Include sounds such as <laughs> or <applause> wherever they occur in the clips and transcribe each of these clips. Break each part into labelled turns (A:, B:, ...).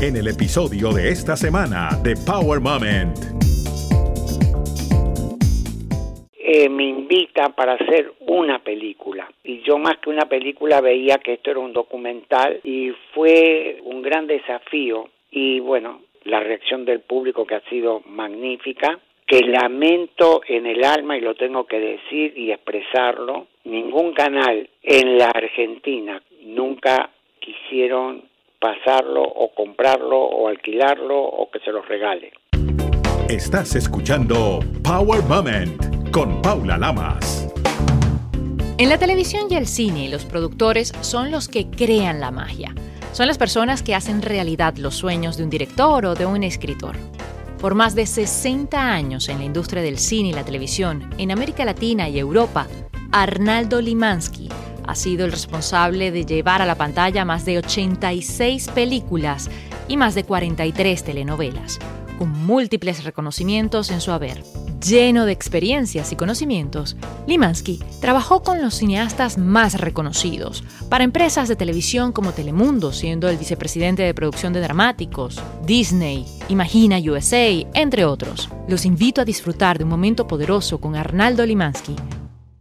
A: en el episodio de esta semana de Power Moment.
B: Eh, me invita para hacer una película y yo más que una película veía que esto era un documental y fue un gran desafío y bueno, la reacción del público que ha sido magnífica que lamento en el alma y lo tengo que decir y expresarlo, ningún canal en la Argentina nunca quisieron pasarlo o comprarlo o alquilarlo o que se los regale.
A: Estás escuchando Power Moment con Paula Lamas.
C: En la televisión y el cine, los productores son los que crean la magia. Son las personas que hacen realidad los sueños de un director o de un escritor. Por más de 60 años en la industria del cine y la televisión, en América Latina y Europa, Arnaldo Limansky ha sido el responsable de llevar a la pantalla más de 86 películas y más de 43 telenovelas, con múltiples reconocimientos en su haber. Lleno de experiencias y conocimientos, Limansky trabajó con los cineastas más reconocidos, para empresas de televisión como Telemundo, siendo el vicepresidente de producción de dramáticos, Disney, Imagina USA, entre otros. Los invito a disfrutar de un momento poderoso con Arnaldo Limansky.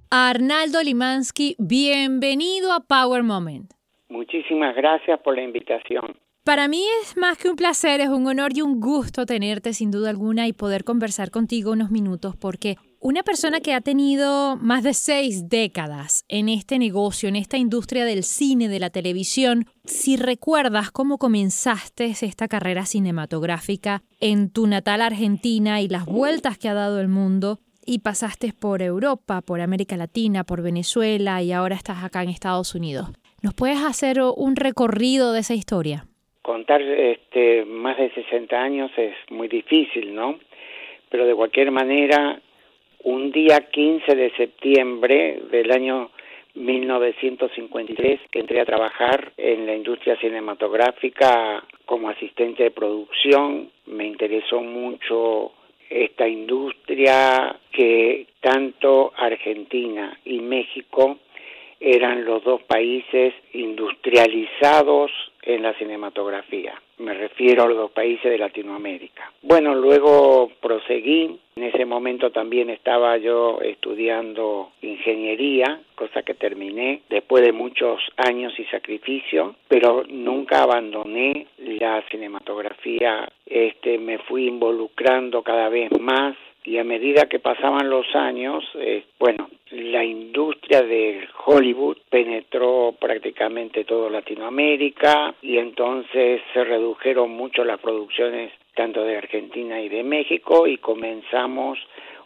C: Arnaldo Limansky, bienvenido a Power Moment.
B: Muchísimas gracias por la invitación.
C: Para mí es más que un placer, es un honor y un gusto tenerte sin duda alguna y poder conversar contigo unos minutos porque una persona que ha tenido más de seis décadas en este negocio, en esta industria del cine, de la televisión, si recuerdas cómo comenzaste esta carrera cinematográfica en tu natal Argentina y las vueltas que ha dado el mundo y pasaste por Europa, por América Latina, por Venezuela y ahora estás acá en Estados Unidos. ¿Nos puedes hacer un recorrido de esa historia?
B: contar este, más de 60 años es muy difícil, ¿no? Pero de cualquier manera, un día 15 de septiembre del año 1953 que entré a trabajar en la industria cinematográfica como asistente de producción, me interesó mucho esta industria que tanto Argentina y México eran los dos países industrializados en la cinematografía. Me refiero a los países de Latinoamérica. Bueno, luego proseguí. En ese momento también estaba yo estudiando ingeniería, cosa que terminé después de muchos años y sacrificio, pero nunca abandoné la cinematografía. Este, me fui involucrando cada vez más y a medida que pasaban los años, eh, bueno, la industria de Hollywood penetró prácticamente todo Latinoamérica y entonces se redujeron mucho las producciones tanto de Argentina y de México y comenzamos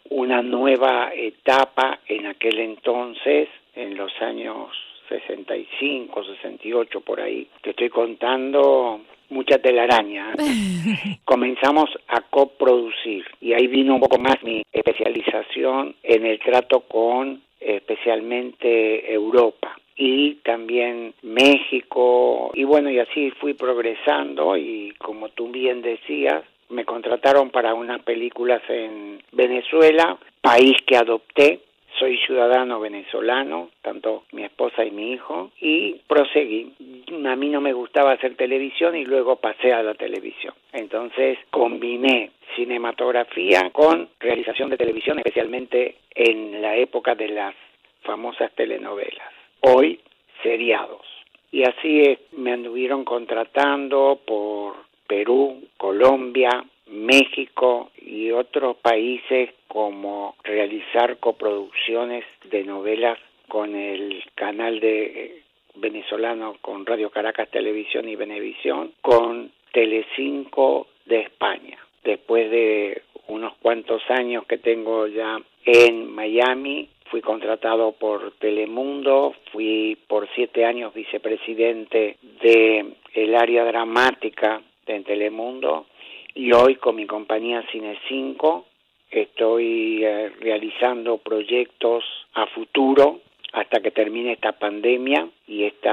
B: una nueva etapa en aquel entonces, en los años 65, 68 por ahí. Te estoy contando mucha telaraña. <laughs> Comenzamos a coproducir y ahí vino un poco más mi especialización en el trato con especialmente Europa y también México y bueno y así fui progresando y como tú bien decías me contrataron para unas películas en Venezuela, país que adopté soy ciudadano venezolano, tanto mi esposa y mi hijo, y proseguí. A mí no me gustaba hacer televisión y luego pasé a la televisión. Entonces combiné cinematografía con realización de televisión, especialmente en la época de las famosas telenovelas. Hoy, seriados. Y así me anduvieron contratando por Perú, Colombia, México y otros países como realizar coproducciones de novelas con el canal de venezolano con Radio Caracas Televisión y Venevisión, con Telecinco de España. Después de unos cuantos años que tengo ya en Miami, fui contratado por Telemundo, fui por siete años vicepresidente de el área dramática de Telemundo y hoy con mi compañía Cine 5 estoy eh, realizando proyectos a futuro hasta que termine esta pandemia y este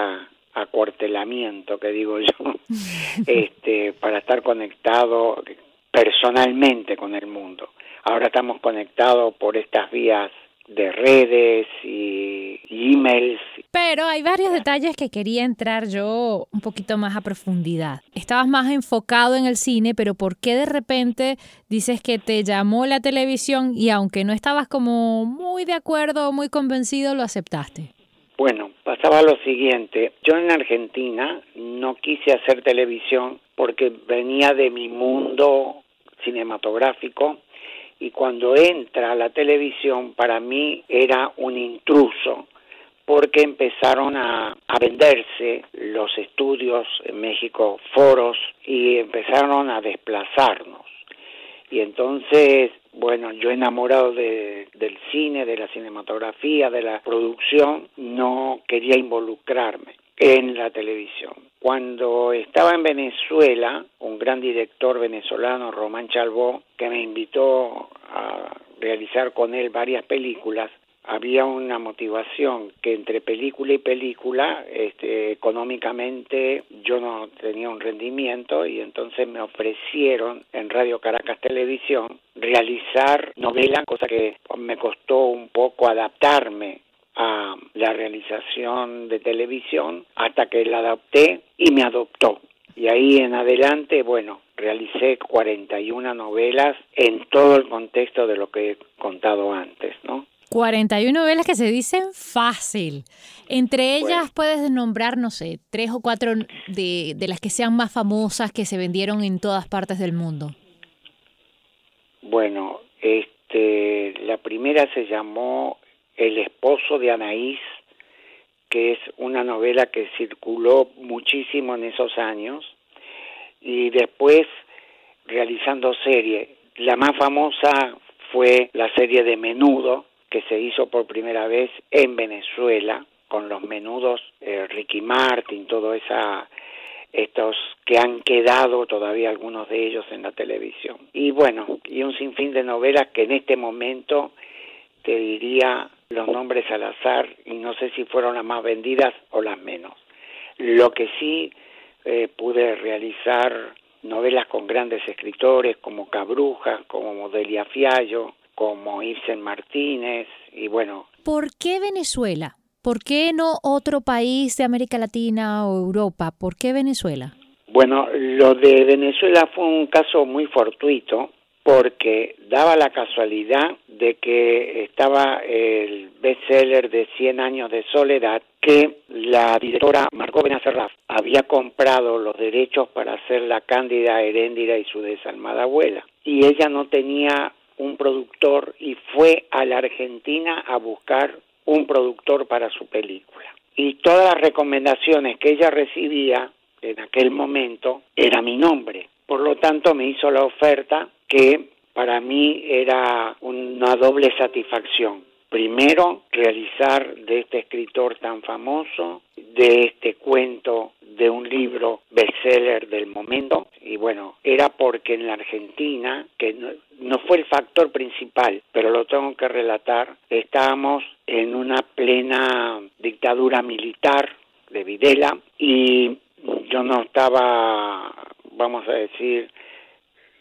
B: acuartelamiento que digo yo <laughs> este para estar conectado personalmente con el mundo. Ahora estamos conectados por estas vías de redes y emails.
C: Pero hay varios detalles que quería entrar yo un poquito más a profundidad. Estabas más enfocado en el cine, pero ¿por qué de repente dices que te llamó la televisión y aunque no estabas como muy de acuerdo o muy convencido, lo aceptaste?
B: Bueno, pasaba lo siguiente. Yo en Argentina no quise hacer televisión porque venía de mi mundo cinematográfico y cuando entra a la televisión para mí era un intruso porque empezaron a, a, venderse los estudios en México, foros, y empezaron a desplazarnos. Y entonces, bueno, yo enamorado de, del cine, de la cinematografía, de la producción, no quería involucrarme en la televisión. Cuando estaba en Venezuela, un gran director venezolano, Román Chalbó, que me invitó a realizar con él varias películas, había una motivación que entre película y película, este, económicamente yo no tenía un rendimiento y entonces me ofrecieron en Radio Caracas Televisión realizar novela, cosa que me costó un poco adaptarme a la realización de televisión hasta que la adopté y me adoptó. Y ahí en adelante, bueno, realicé 41 novelas en todo el contexto de lo que he contado antes, ¿no?
C: 41 novelas que se dicen fácil. Entre ellas puedes nombrar, no sé, tres o cuatro de, de las que sean más famosas que se vendieron en todas partes del mundo.
B: Bueno, este, la primera se llamó el esposo de Anaís, que es una novela que circuló muchísimo en esos años, y después realizando serie. La más famosa fue la serie de Menudo, que se hizo por primera vez en Venezuela, con los menudos eh, Ricky Martin, todo esa estos que han quedado todavía algunos de ellos en la televisión. Y bueno, y un sinfín de novelas que en este momento te diría los nombres al azar y no sé si fueron las más vendidas o las menos. Lo que sí eh, pude realizar novelas con grandes escritores como Cabrujas, como Modelia Fiallo, como Ibsen Martínez y bueno.
C: ¿Por qué Venezuela? ¿Por qué no otro país de América Latina o Europa? ¿Por qué Venezuela?
B: Bueno, lo de Venezuela fue un caso muy fortuito porque daba la casualidad de que estaba el bestseller de 100 años de soledad que la directora Margot Benacerraf había comprado los derechos para hacer la Cándida Heréndira y su desalmada abuela y ella no tenía un productor y fue a la Argentina a buscar un productor para su película. Y todas las recomendaciones que ella recibía en aquel momento era mi nombre. Por lo tanto, me hizo la oferta que para mí era una doble satisfacción. Primero, realizar de este escritor tan famoso, de este cuento, de un libro bestseller del momento. Y bueno, era porque en la Argentina, que no, fue el factor principal, pero lo tengo que relatar, estábamos en una plena dictadura militar de Videla y yo no estaba, vamos a decir,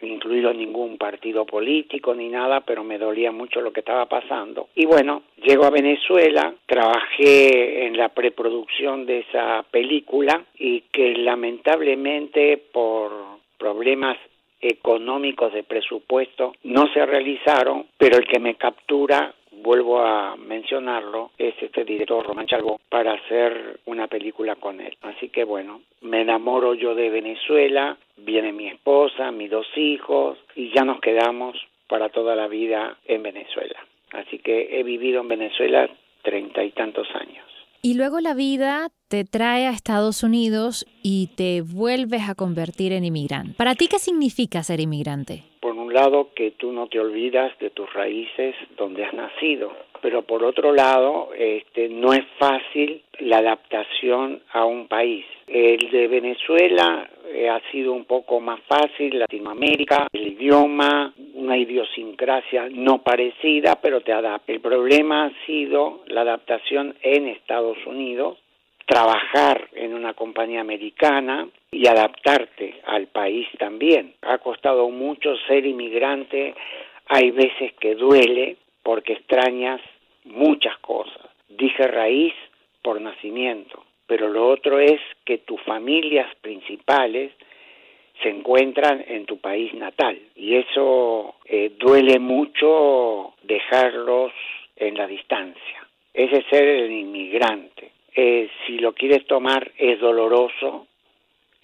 B: incluido ningún partido político ni nada, pero me dolía mucho lo que estaba pasando. Y bueno, llego a Venezuela, trabajé en la preproducción de esa película y que lamentablemente por problemas económicos de presupuesto no se realizaron, pero el que me captura vuelvo a mencionarlo, es este director Román Chalbó para hacer una película con él. Así que bueno, me enamoro yo de Venezuela, viene mi esposa, mis dos hijos y ya nos quedamos para toda la vida en Venezuela. Así que he vivido en Venezuela treinta y tantos años.
C: Y luego la vida te trae a Estados Unidos y te vuelves a convertir en inmigrante. ¿Para ti qué significa ser inmigrante?
B: Lado, que tú no te olvidas de tus raíces donde has nacido, pero por otro lado, este, no es fácil la adaptación a un país. El de Venezuela eh, ha sido un poco más fácil, Latinoamérica, el idioma, una idiosincrasia no parecida, pero te adapta. El problema ha sido la adaptación en Estados Unidos, trabajar en una compañía americana y adaptarte al país también. Ha costado mucho ser inmigrante, hay veces que duele porque extrañas muchas cosas. Dije raíz por nacimiento, pero lo otro es que tus familias principales se encuentran en tu país natal y eso eh, duele mucho dejarlos en la distancia. Ese ser el inmigrante. Eh, si lo quieres tomar es doloroso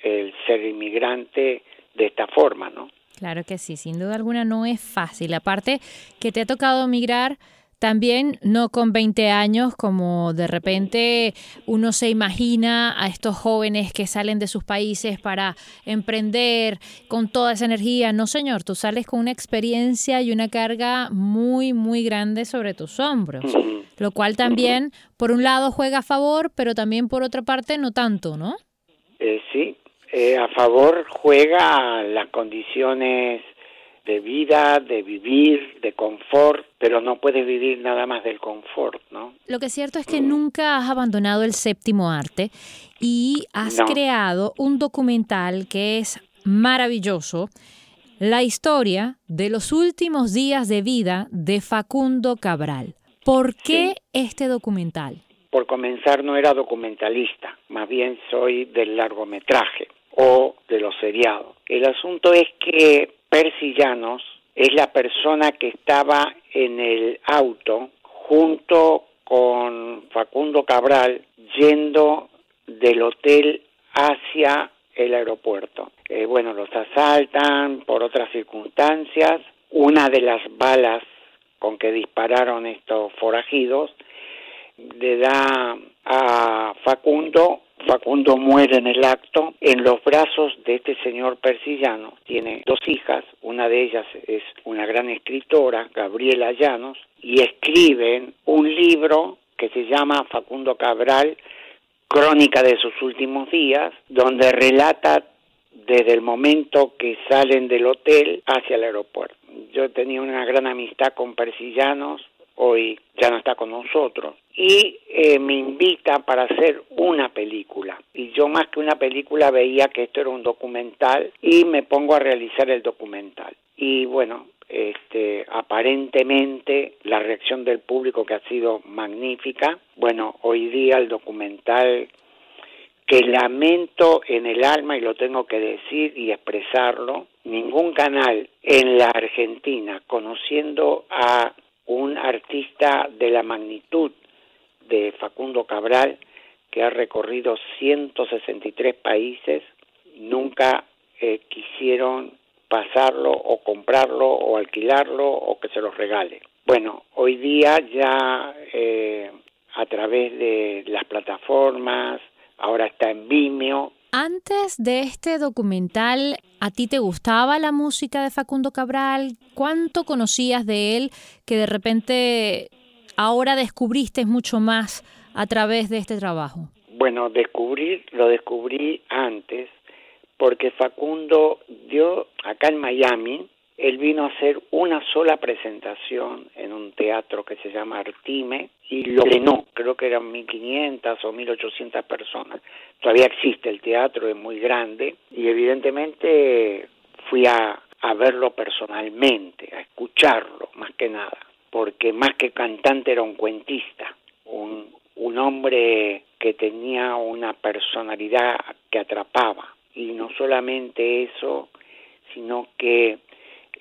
B: el ser inmigrante de esta forma, ¿no?
C: Claro que sí, sin duda alguna no es fácil. Aparte que te ha tocado migrar también no con 20 años, como de repente uno se imagina a estos jóvenes que salen de sus países para emprender con toda esa energía. No, señor, tú sales con una experiencia y una carga muy, muy grande sobre tus hombros, lo cual también, por un lado, juega a favor, pero también por otra parte, no tanto, ¿no?
B: Eh, sí, eh, a favor juega las condiciones de vida, de vivir, de confort, pero no puedes vivir nada más del confort, ¿no?
C: Lo que es cierto es que nunca has abandonado el séptimo arte y has creado un documental que es maravilloso, la historia de los últimos días de vida de Facundo Cabral. ¿Por qué este documental?
B: Por comenzar no era documentalista, más bien soy del largometraje o de los seriados. El asunto es que Percy Llanos es la persona que estaba en el auto junto con Facundo Cabral yendo del hotel hacia el aeropuerto. Eh, bueno, los asaltan por otras circunstancias. Una de las balas con que dispararon estos forajidos le da a Facundo Facundo muere en el acto en los brazos de este señor persillano. Tiene dos hijas, una de ellas es una gran escritora, Gabriela Llanos, y escriben un libro que se llama Facundo Cabral, Crónica de sus últimos días, donde relata desde el momento que salen del hotel hacia el aeropuerto. Yo tenía una gran amistad con Persillanos, hoy ya no está con nosotros, y eh, me invita para hacer una película. Y yo más que una película veía que esto era un documental y me pongo a realizar el documental. Y bueno, este, aparentemente la reacción del público que ha sido magnífica. Bueno, hoy día el documental que lamento en el alma y lo tengo que decir y expresarlo, ningún canal en la Argentina conociendo a un artista de la magnitud de Facundo Cabral, que ha recorrido 163 países, nunca eh, quisieron pasarlo o comprarlo o alquilarlo o que se los regale. Bueno, hoy día ya eh, a través de las plataformas, ahora está en Vimeo.
C: Antes de este documental, ¿a ti te gustaba la música de Facundo Cabral? ¿Cuánto conocías de él que de repente ahora descubriste mucho más a través de este trabajo?
B: Bueno, descubrir, lo descubrí antes, porque Facundo dio acá en Miami, él vino a hacer una sola presentación en un teatro que se llama Artime y lo llenó, creo que eran 1500 o 1800 personas. Todavía existe el teatro, es muy grande y evidentemente fui a, a verlo personalmente, a escucharlo más que nada porque más que cantante era un cuentista, un, un hombre que tenía una personalidad que atrapaba. Y no solamente eso, sino que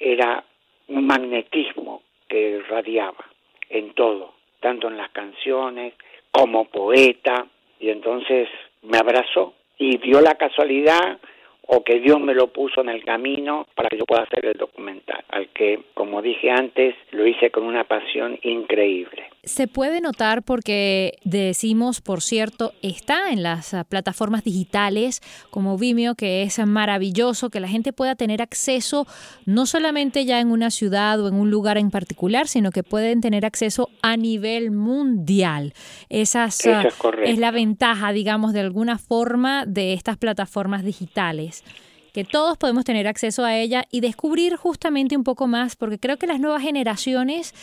B: era un magnetismo que irradiaba en todo, tanto en las canciones como poeta. Y entonces me abrazó y dio la casualidad o que Dios me lo puso en el camino para que yo pueda hacer el documental, al que, como dije antes, lo hice con una pasión increíble.
C: Se puede notar porque decimos, por cierto, está en las ah, plataformas digitales como Vimeo, que es maravilloso que la gente pueda tener acceso no solamente ya en una ciudad o en un lugar en particular, sino que pueden tener acceso a nivel mundial. Esas,
B: Eso es,
C: es la ventaja, digamos, de alguna forma de estas plataformas digitales que todos podemos tener acceso a ella y descubrir justamente un poco más, porque creo que las nuevas generaciones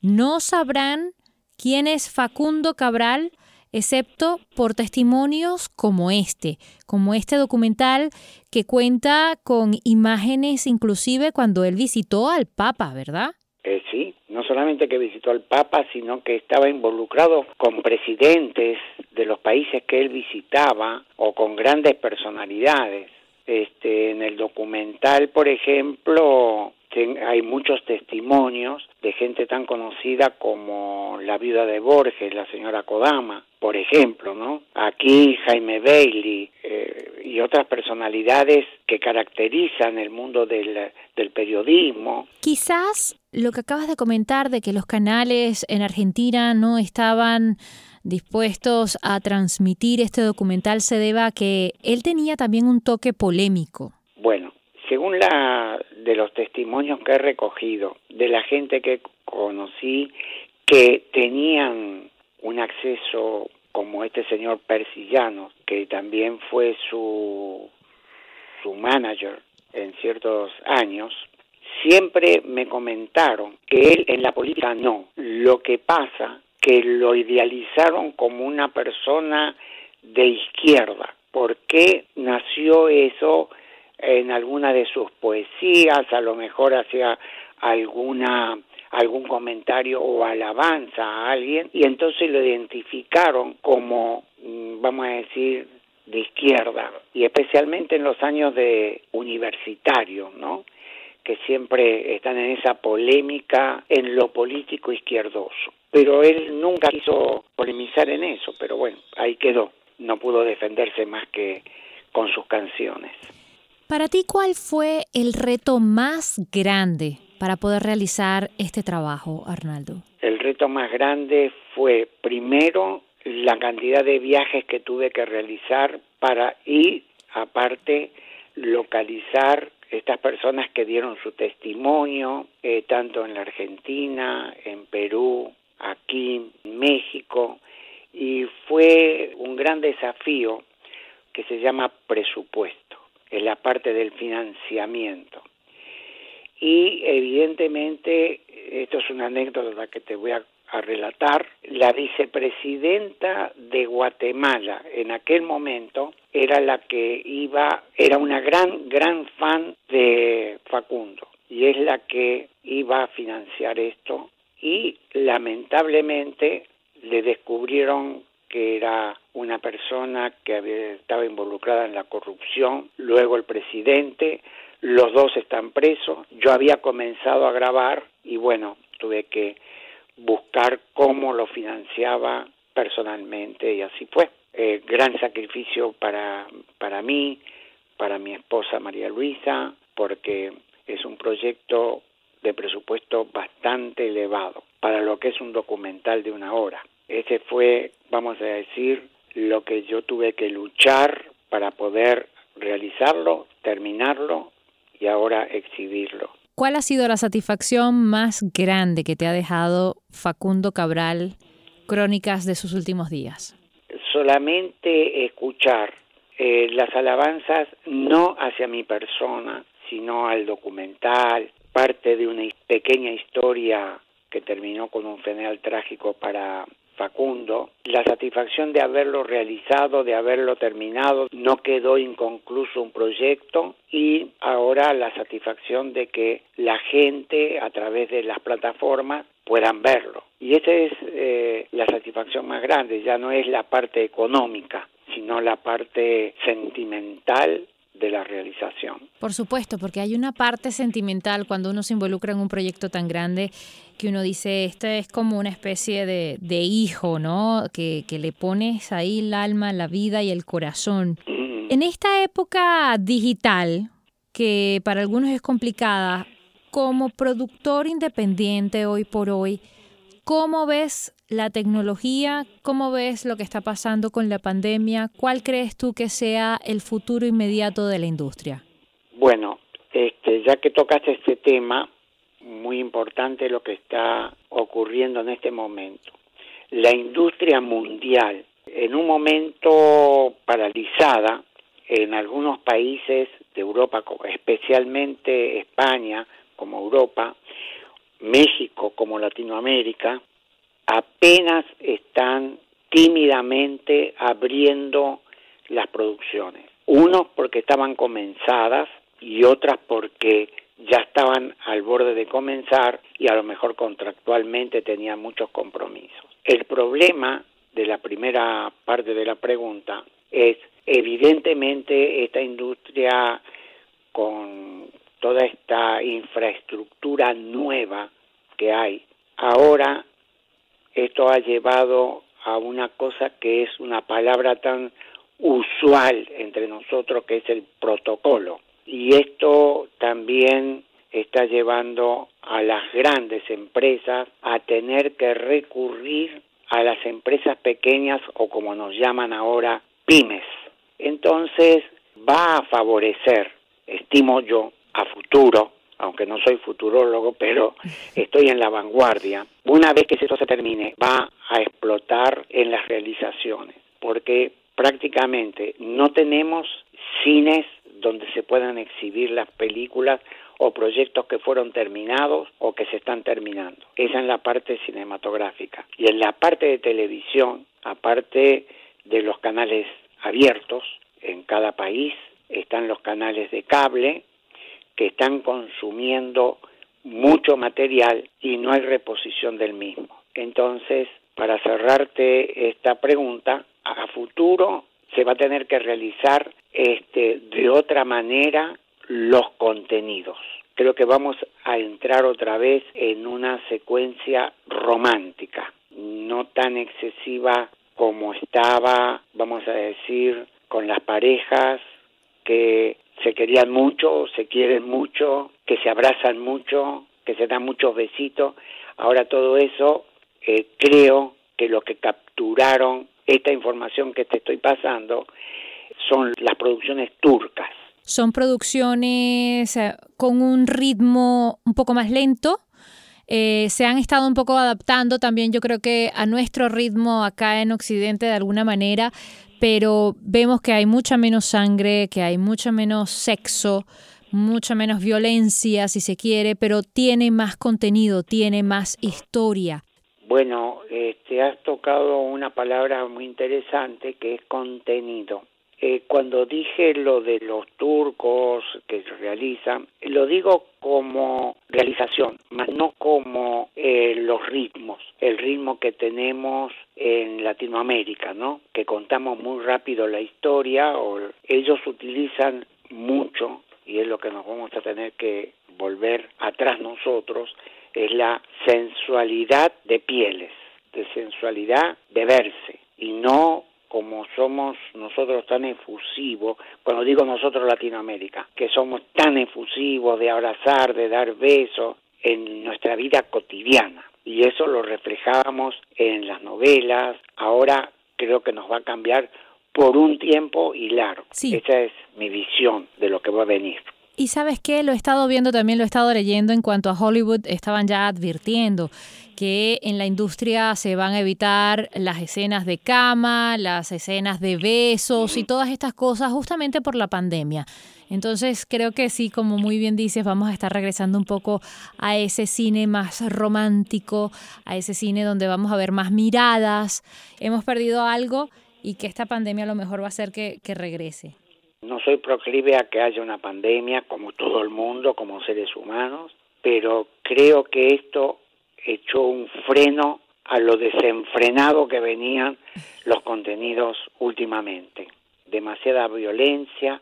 C: no sabrán quién es Facundo Cabral, excepto por testimonios como este, como este documental que cuenta con imágenes inclusive cuando él visitó al Papa, ¿verdad?
B: Eh, sí, no solamente que visitó al Papa, sino que estaba involucrado con presidentes de los países que él visitaba o con grandes personalidades. Este, en el documental, por ejemplo, hay muchos testimonios de gente tan conocida como la viuda de Borges, la señora Kodama, por ejemplo, ¿no? Aquí Jaime Bailey eh, y otras personalidades que caracterizan el mundo del, del periodismo.
C: Quizás lo que acabas de comentar de que los canales en Argentina no estaban dispuestos a transmitir este documental se deba a que él tenía también un toque polémico.
B: Bueno, según la de los testimonios que he recogido de la gente que conocí que tenían un acceso como este señor Persillano, que también fue su su manager en ciertos años, siempre me comentaron que él en la política no. Lo que pasa que lo idealizaron como una persona de izquierda. ¿Por qué nació eso en alguna de sus poesías? A lo mejor hacía alguna algún comentario o alabanza a alguien y entonces lo identificaron como mm, vamos a decir de izquierda y especialmente en los años de universitario, ¿no? que siempre están en esa polémica en lo político izquierdoso. Pero él nunca quiso polemizar en eso, pero bueno, ahí quedó. No pudo defenderse más que con sus canciones.
C: Para ti, ¿cuál fue el reto más grande para poder realizar este trabajo, Arnaldo?
B: El reto más grande fue, primero, la cantidad de viajes que tuve que realizar para ir, aparte, localizar estas personas que dieron su testimonio, eh, tanto en la Argentina, en Perú, aquí, en México, y fue un gran desafío que se llama presupuesto, es la parte del financiamiento. Y evidentemente, esto es una anécdota que te voy a a relatar, la vicepresidenta de Guatemala en aquel momento era la que iba, era una gran, gran fan de Facundo y es la que iba a financiar esto y lamentablemente le descubrieron que era una persona que estaba involucrada en la corrupción, luego el presidente, los dos están presos, yo había comenzado a grabar y bueno, tuve que buscar cómo lo financiaba personalmente y así fue. Eh, gran sacrificio para, para mí, para mi esposa María Luisa, porque es un proyecto de presupuesto bastante elevado para lo que es un documental de una hora. Ese fue, vamos a decir, lo que yo tuve que luchar para poder realizarlo, terminarlo y ahora exhibirlo.
C: ¿Cuál ha sido la satisfacción más grande que te ha dejado Facundo Cabral, Crónicas de sus últimos días?
B: Solamente escuchar eh, las alabanzas no hacia mi persona, sino al documental, parte de una pequeña historia que terminó con un final trágico para Facundo, la satisfacción de haberlo realizado, de haberlo terminado, no quedó inconcluso un proyecto y ahora la satisfacción de que la gente a través de las plataformas puedan verlo. Y esa es eh, la satisfacción más grande, ya no es la parte económica, sino la parte sentimental de la realización.
C: Por supuesto, porque hay una parte sentimental cuando uno se involucra en un proyecto tan grande que uno dice, este es como una especie de, de hijo, ¿no? Que, que, le pones ahí el alma, la vida y el corazón. Mm. En esta época digital, que para algunos es complicada, como productor independiente hoy por hoy, ¿cómo ves la tecnología? ¿Cómo ves lo que está pasando con la pandemia? ¿Cuál crees tú que sea el futuro inmediato de la industria?
B: Bueno, este, ya que tocaste este tema, muy importante lo que está ocurriendo en este momento. La industria mundial, en un momento paralizada, en algunos países de Europa, especialmente España como Europa, México como Latinoamérica, apenas están tímidamente abriendo las producciones. Unos porque estaban comenzadas y otras porque ya estaban al borde de comenzar y a lo mejor contractualmente tenían muchos compromisos. El problema de la primera parte de la pregunta es, evidentemente, esta industria con toda esta infraestructura nueva que hay, ahora esto ha llevado a una cosa que es una palabra tan usual entre nosotros que es el protocolo. Y esto también está llevando a las grandes empresas a tener que recurrir a las empresas pequeñas o como nos llaman ahora pymes. Entonces va a favorecer, estimo yo, a futuro, aunque no soy futurólogo, pero <laughs> estoy en la vanguardia. Una vez que eso se termine, va a explotar en las realizaciones, porque prácticamente no tenemos cines donde se puedan exhibir las películas o proyectos que fueron terminados o que se están terminando. Esa es la parte cinematográfica. Y en la parte de televisión, aparte de los canales abiertos en cada país, están los canales de cable que están consumiendo mucho material y no hay reposición del mismo. Entonces, para cerrarte esta pregunta, a futuro se va a tener que realizar este, de otra manera los contenidos. Creo que vamos a entrar otra vez en una secuencia romántica, no tan excesiva como estaba, vamos a decir, con las parejas que se querían mucho, se quieren mucho, que se abrazan mucho, que se dan muchos besitos. Ahora todo eso eh, creo que lo que capturaron esta información que te estoy pasando son las producciones turcas.
C: Son producciones eh, con un ritmo un poco más lento. Eh, se han estado un poco adaptando también, yo creo que a nuestro ritmo acá en Occidente de alguna manera, pero vemos que hay mucha menos sangre, que hay mucha menos sexo, mucha menos violencia, si se quiere, pero tiene más contenido, tiene más historia.
B: Bueno, este, has tocado una palabra muy interesante que es contenido. Eh, cuando dije lo de los turcos que realizan, lo digo como realización, más no como eh, los ritmos, el ritmo que tenemos en Latinoamérica, ¿no? Que contamos muy rápido la historia, o ellos utilizan mucho, y es lo que nos vamos a tener que volver atrás nosotros, es la sensualidad de pieles, de sensualidad de verse y no como somos nosotros tan efusivos, cuando digo nosotros Latinoamérica, que somos tan efusivos de abrazar, de dar besos en nuestra vida cotidiana. Y eso lo reflejábamos en las novelas, ahora creo que nos va a cambiar por un tiempo y largo. Esa es mi visión de lo que va a venir.
C: Y sabes qué, lo he estado viendo también, lo he estado leyendo en cuanto a Hollywood, estaban ya advirtiendo que en la industria se van a evitar las escenas de cama, las escenas de besos y todas estas cosas justamente por la pandemia. Entonces creo que sí, como muy bien dices, vamos a estar regresando un poco a ese cine más romántico, a ese cine donde vamos a ver más miradas. Hemos perdido algo y que esta pandemia a lo mejor va a hacer que, regrese.
B: No soy proclive a que haya una pandemia como todo el mundo, como seres humanos, pero creo que esto echó un freno a lo desenfrenado que venían los contenidos últimamente. Demasiada violencia,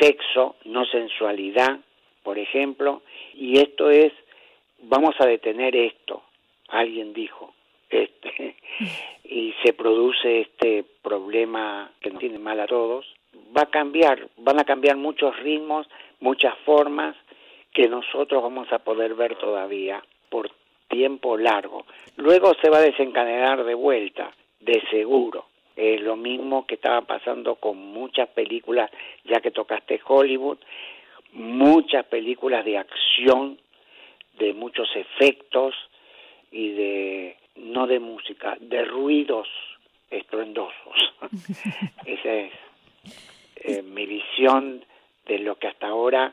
B: sexo, no sensualidad, por ejemplo, y esto es, vamos a detener esto, alguien dijo, este, <laughs> y se produce este problema que nos tiene mal a todos, va a cambiar, van a cambiar muchos ritmos, muchas formas que nosotros vamos a poder ver todavía. Por tiempo largo. Luego se va a desencadenar de vuelta, de seguro. Es lo mismo que estaba pasando con muchas películas, ya que tocaste Hollywood, muchas películas de acción, de muchos efectos y de, no de música, de ruidos estruendosos. <laughs> Esa es eh, mi visión de lo que hasta ahora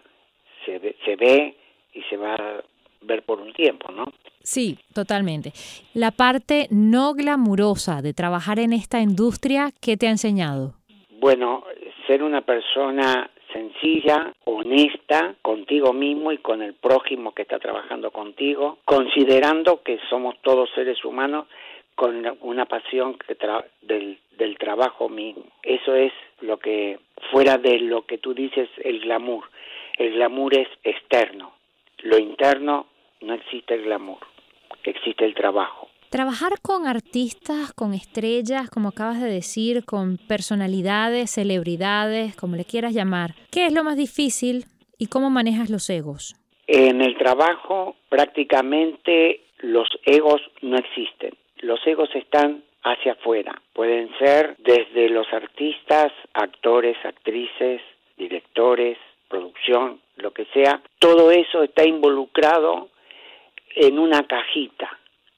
B: se ve, se ve y se va a ver por un tiempo, ¿no?
C: Sí, totalmente. La parte no glamurosa de trabajar en esta industria, ¿qué te ha enseñado?
B: Bueno, ser una persona sencilla, honesta contigo mismo y con el prójimo que está trabajando contigo, considerando que somos todos seres humanos con una pasión que del, del trabajo mismo. Eso es lo que, fuera de lo que tú dices, el glamour. El glamour es externo. Lo interno no existe el glamour, existe el trabajo.
C: Trabajar con artistas, con estrellas, como acabas de decir, con personalidades, celebridades, como le quieras llamar, ¿qué es lo más difícil y cómo manejas los egos?
B: En el trabajo prácticamente los egos no existen. Los egos están hacia afuera. Pueden ser desde los artistas, actores, actrices, directores, producción, lo que sea. Todo eso está involucrado en una cajita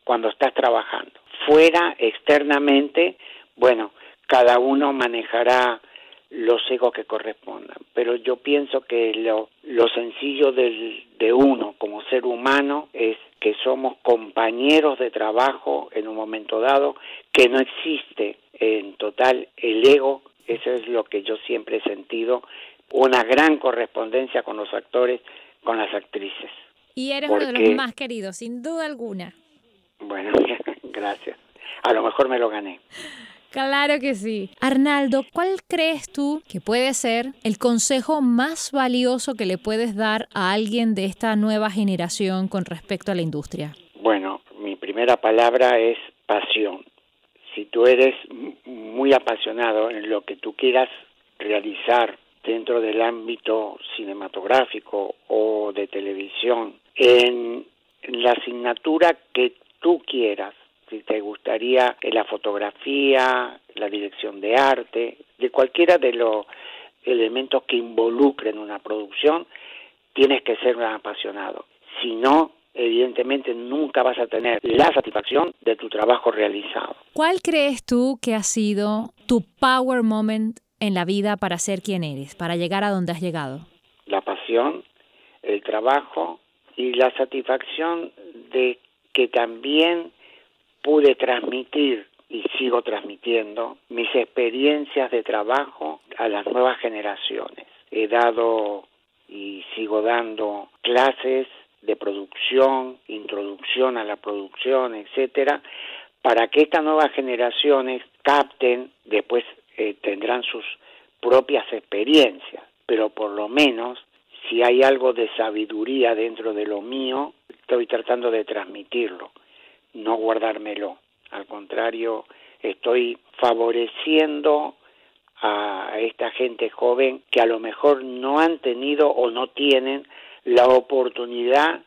B: cuando estás trabajando. Fuera, externamente, bueno, cada uno manejará los egos que correspondan, pero yo pienso que lo, lo sencillo del, de uno como ser humano es que somos compañeros de trabajo en un momento dado, que no existe en total el ego, eso es lo que yo siempre he sentido, una gran correspondencia con los actores, con las actrices.
C: Y eres uno de los más queridos, sin duda alguna.
B: Bueno, <laughs> gracias. A lo mejor me lo gané.
C: Claro que sí. Arnaldo, ¿cuál crees tú que puede ser el consejo más valioso que le puedes dar a alguien de esta nueva generación con respecto a la industria?
B: Bueno, mi primera palabra es pasión. Si tú eres muy apasionado en lo que tú quieras realizar dentro del ámbito cinematográfico o de televisión, en la asignatura que tú quieras, si te gustaría la fotografía, la dirección de arte, de cualquiera de los elementos que involucren una producción, tienes que ser un apasionado. Si no, evidentemente nunca vas a tener la satisfacción de tu trabajo realizado.
C: ¿Cuál crees tú que ha sido tu power moment en la vida para ser quien eres, para llegar a donde has llegado?
B: La pasión, el trabajo y la satisfacción de que también pude transmitir y sigo transmitiendo mis experiencias de trabajo a las nuevas generaciones. He dado y sigo dando clases de producción, introducción a la producción, etcétera, para que estas nuevas generaciones capten, después eh, tendrán sus propias experiencias, pero por lo menos si hay algo de sabiduría dentro de lo mío, estoy tratando de transmitirlo, no guardármelo. Al contrario, estoy favoreciendo a esta gente joven que a lo mejor no han tenido o no tienen la oportunidad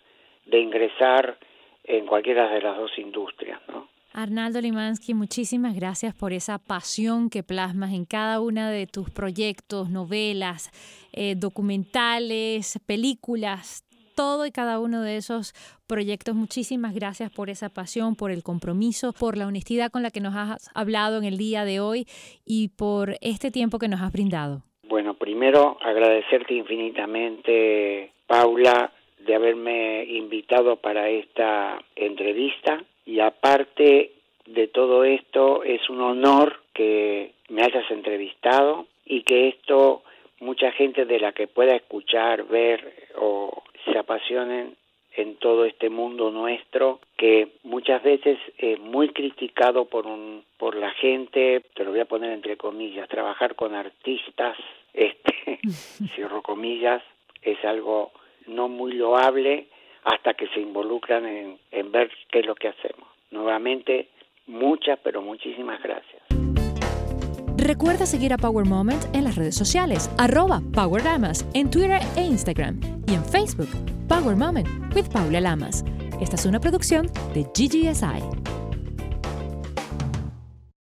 B: de ingresar en cualquiera de las dos industrias, ¿no?
C: Arnaldo Limansky, muchísimas gracias por esa pasión que plasmas en cada una de tus proyectos, novelas, eh, documentales, películas, todo y cada uno de esos proyectos. Muchísimas gracias por esa pasión, por el compromiso, por la honestidad con la que nos has hablado en el día de hoy y por este tiempo que nos has brindado.
B: Bueno, primero agradecerte infinitamente, Paula, de haberme invitado para esta entrevista y aparte de todo esto es un honor que me hayas entrevistado y que esto mucha gente de la que pueda escuchar, ver o se apasionen en todo este mundo nuestro que muchas veces es muy criticado por un por la gente, te lo voy a poner entre comillas, trabajar con artistas, este, <laughs> cierro comillas, es algo no muy loable hasta que se involucran en, ver qué es lo que hacemos. Nuevamente, muchas, pero muchísimas gracias.
C: Recuerda seguir a Power Moment en las redes sociales, arroba Power Lamas, en Twitter e Instagram, y en Facebook, Power Moment with Paula Lamas. Esta es una producción de GGSI.